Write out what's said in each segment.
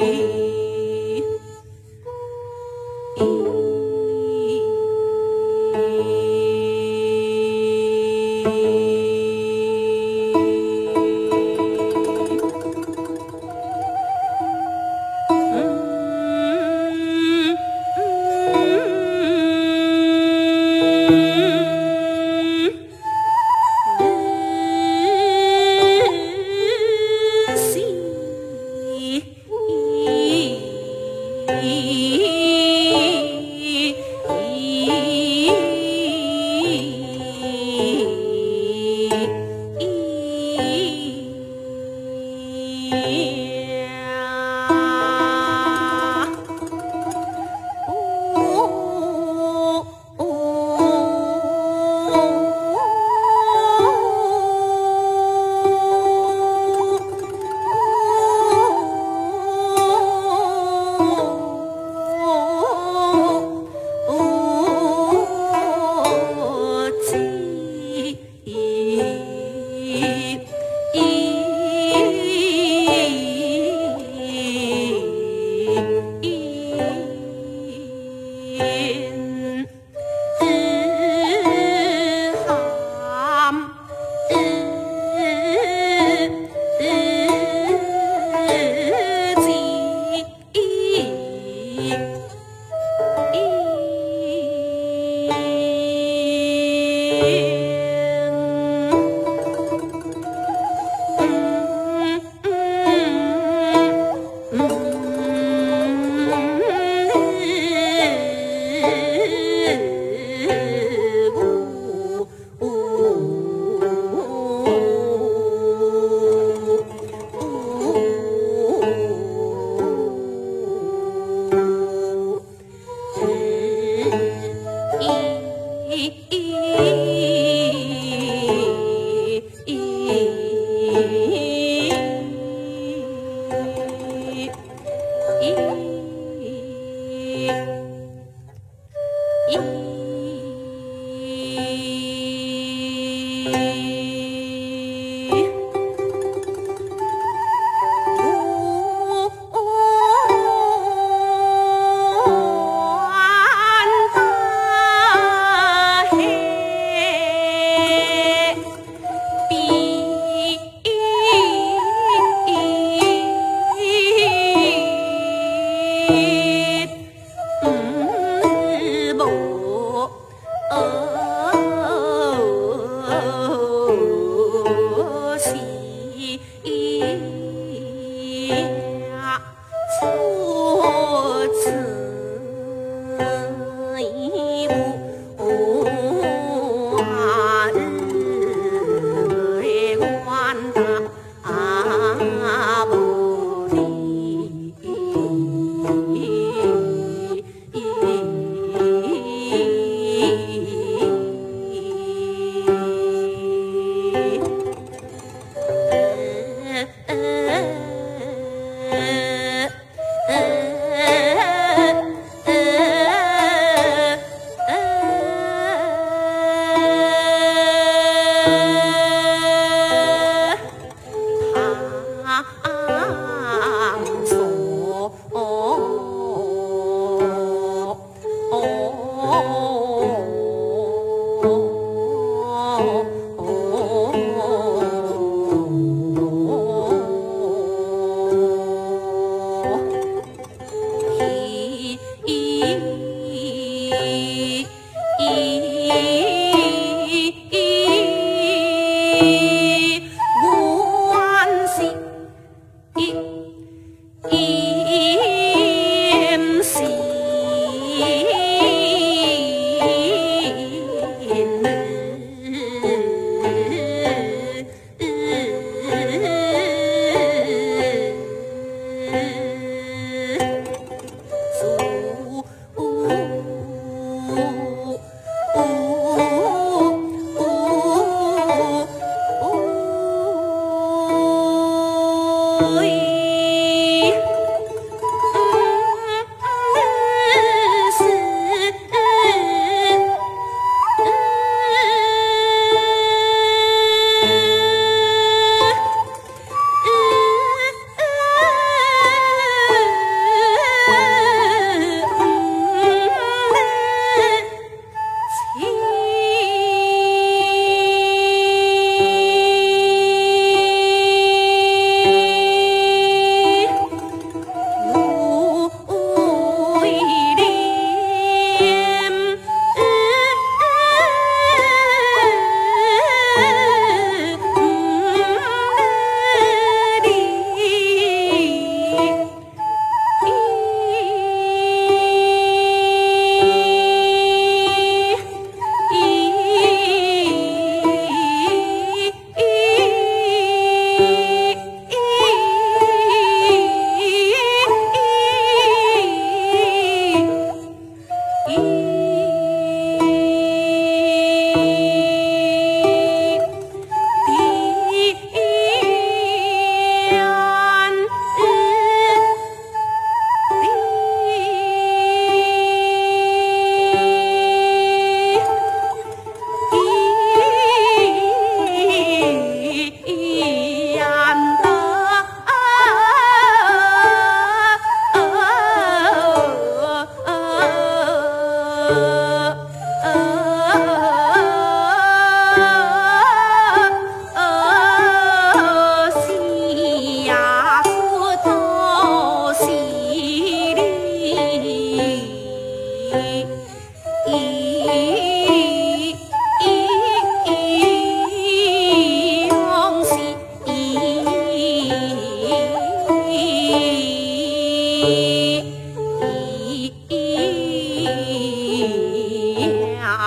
Hey.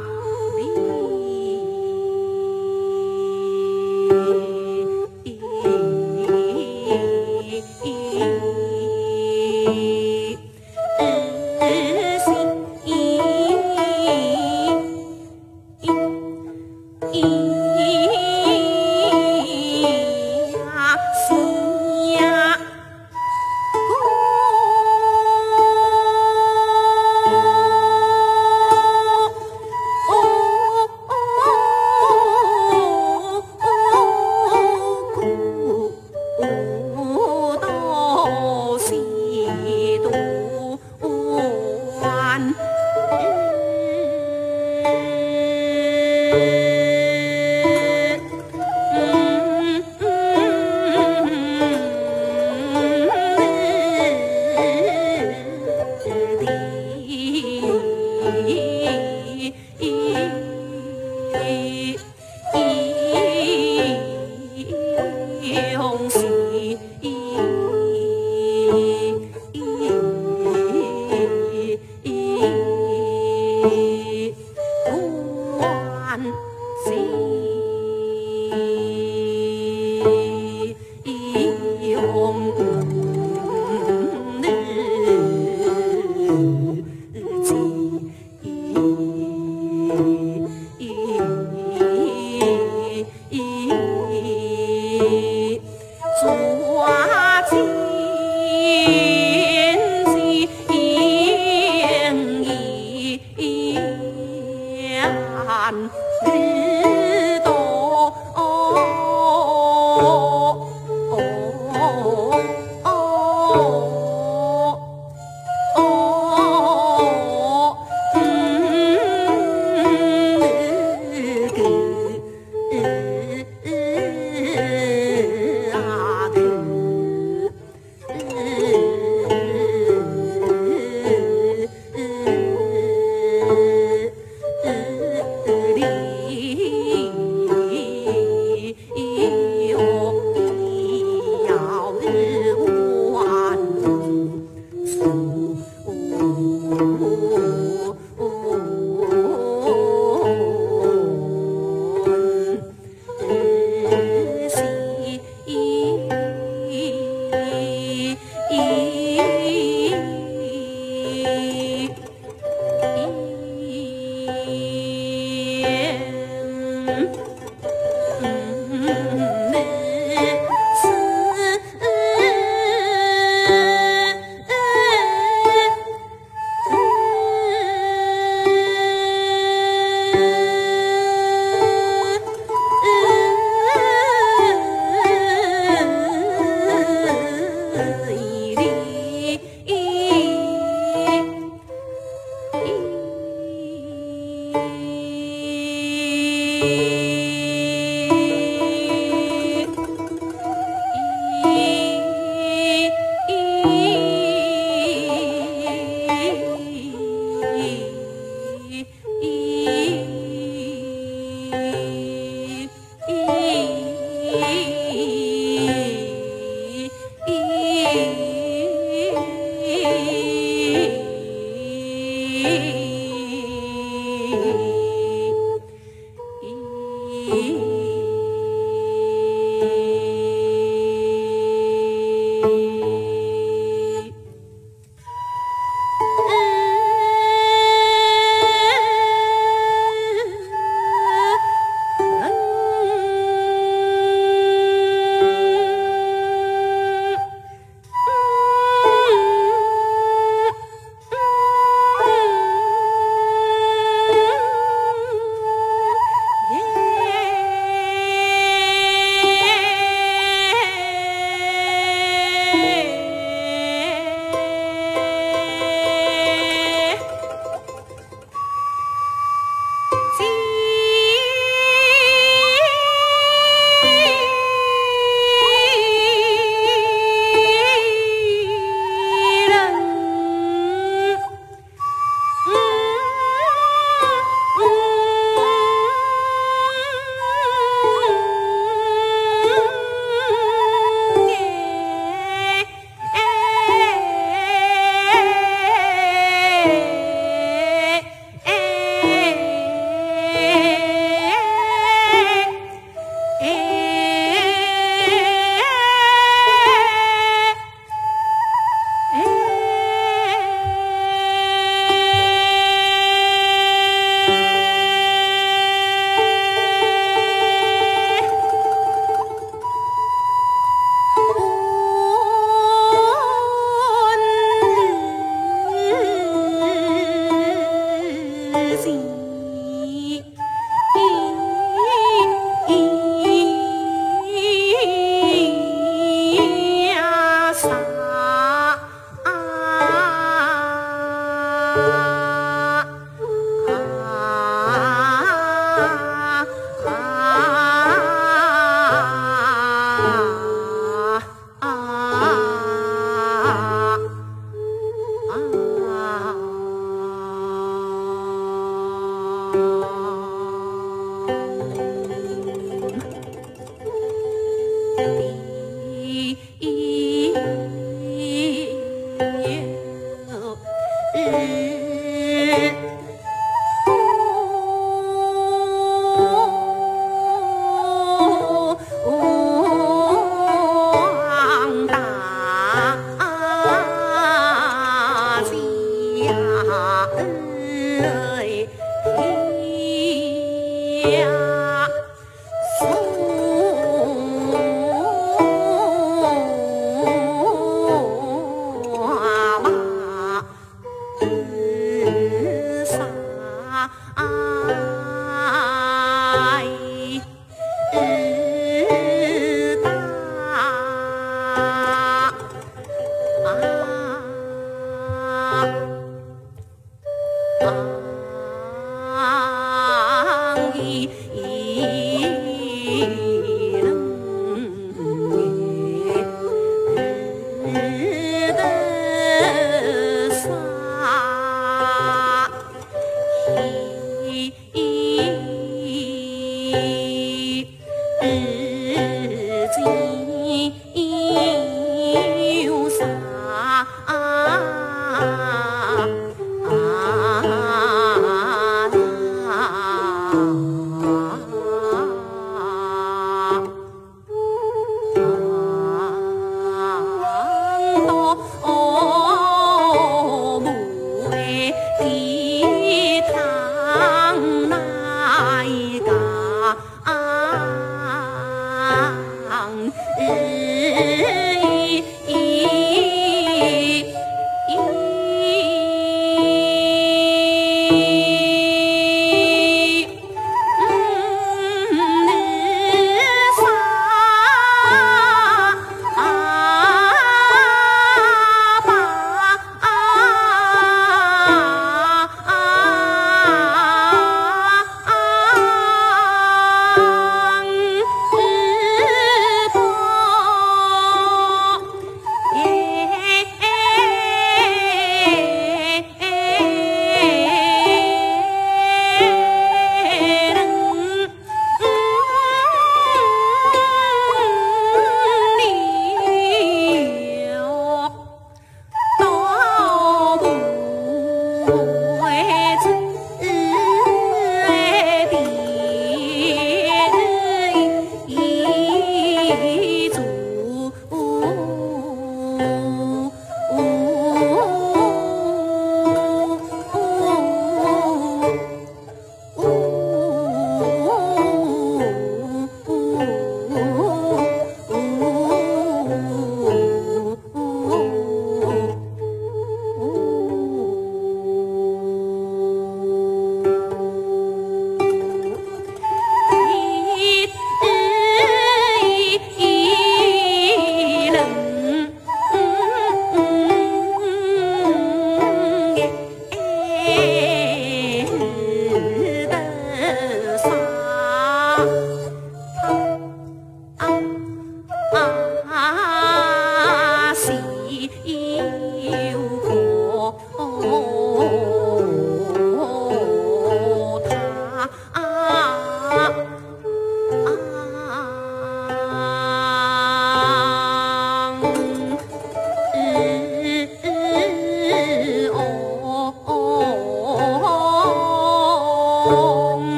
Ah. e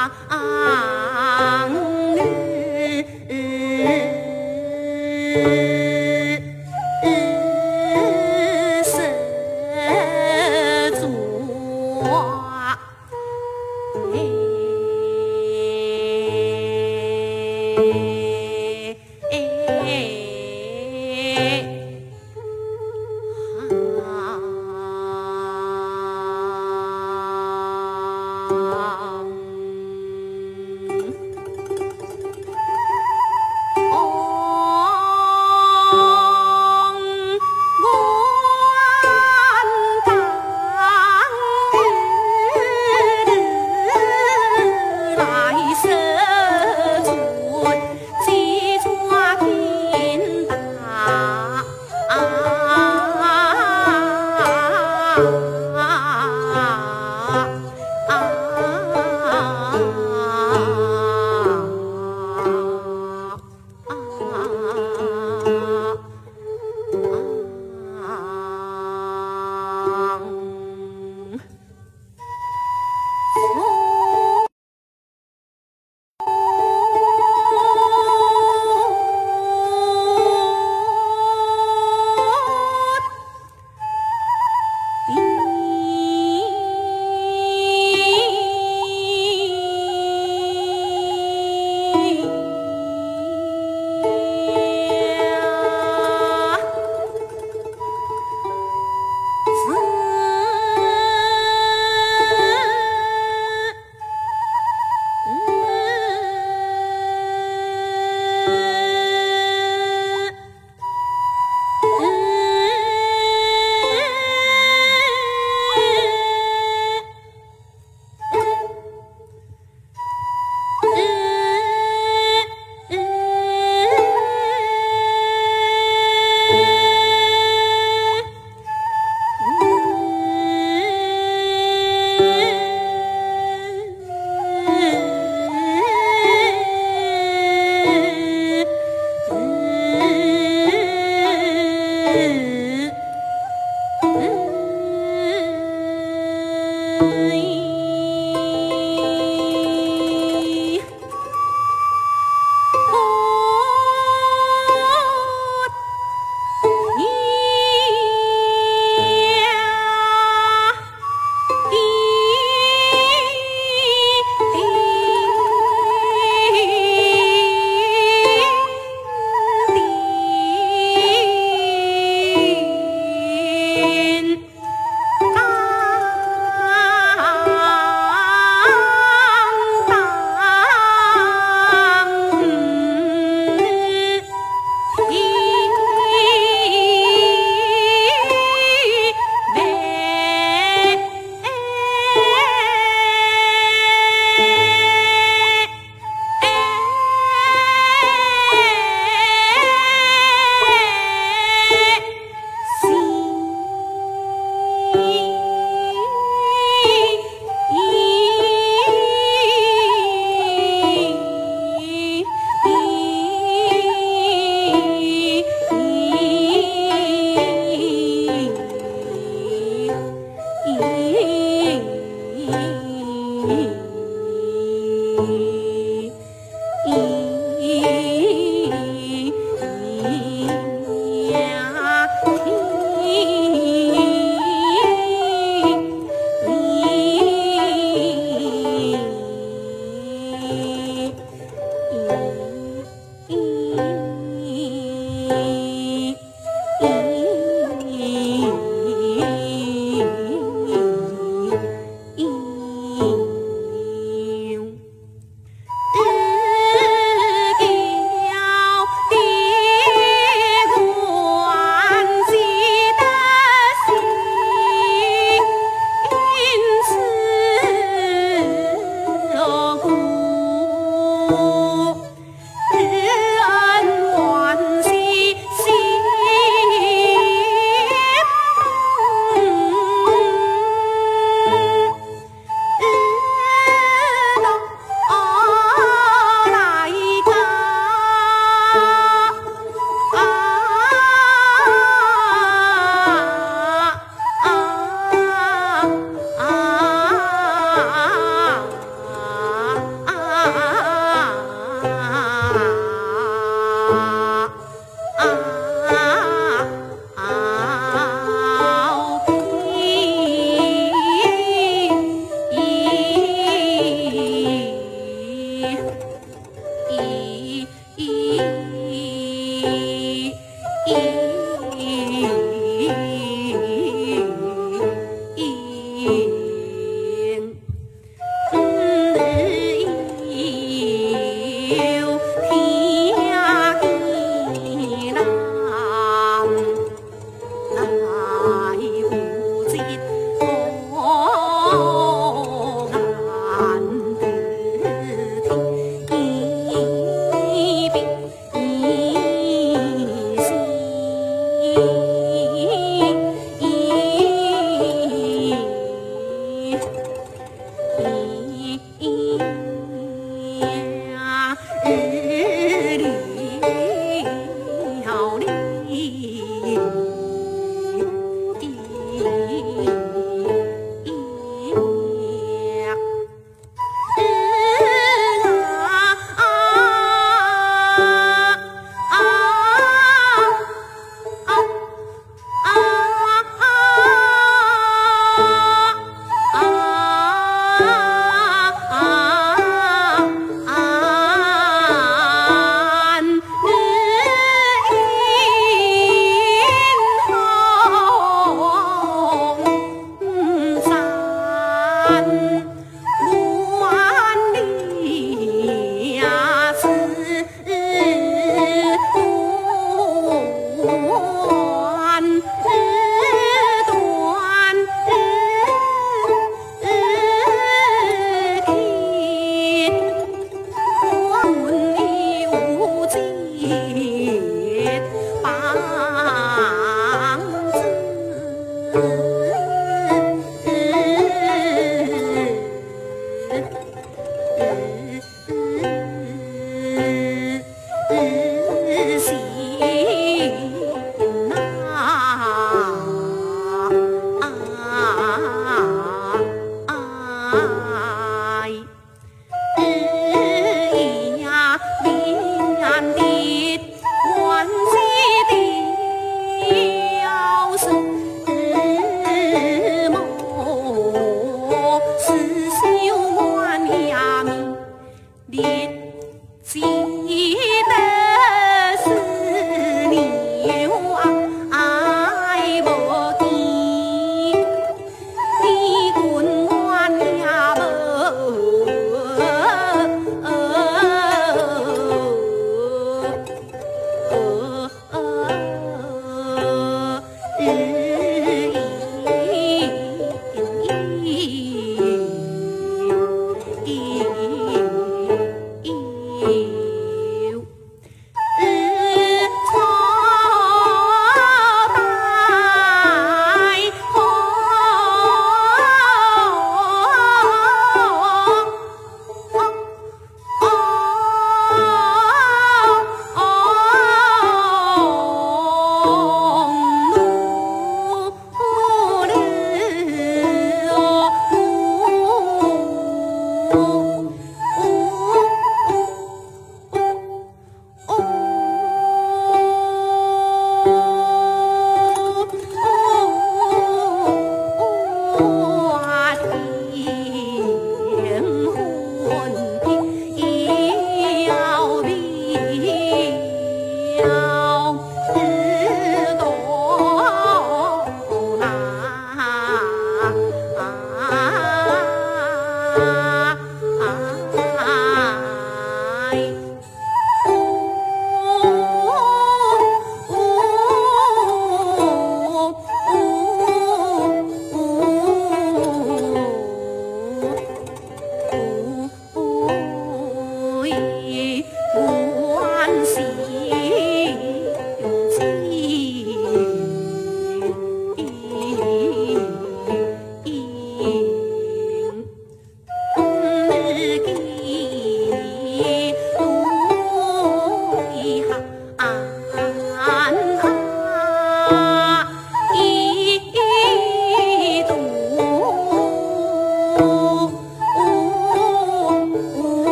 啊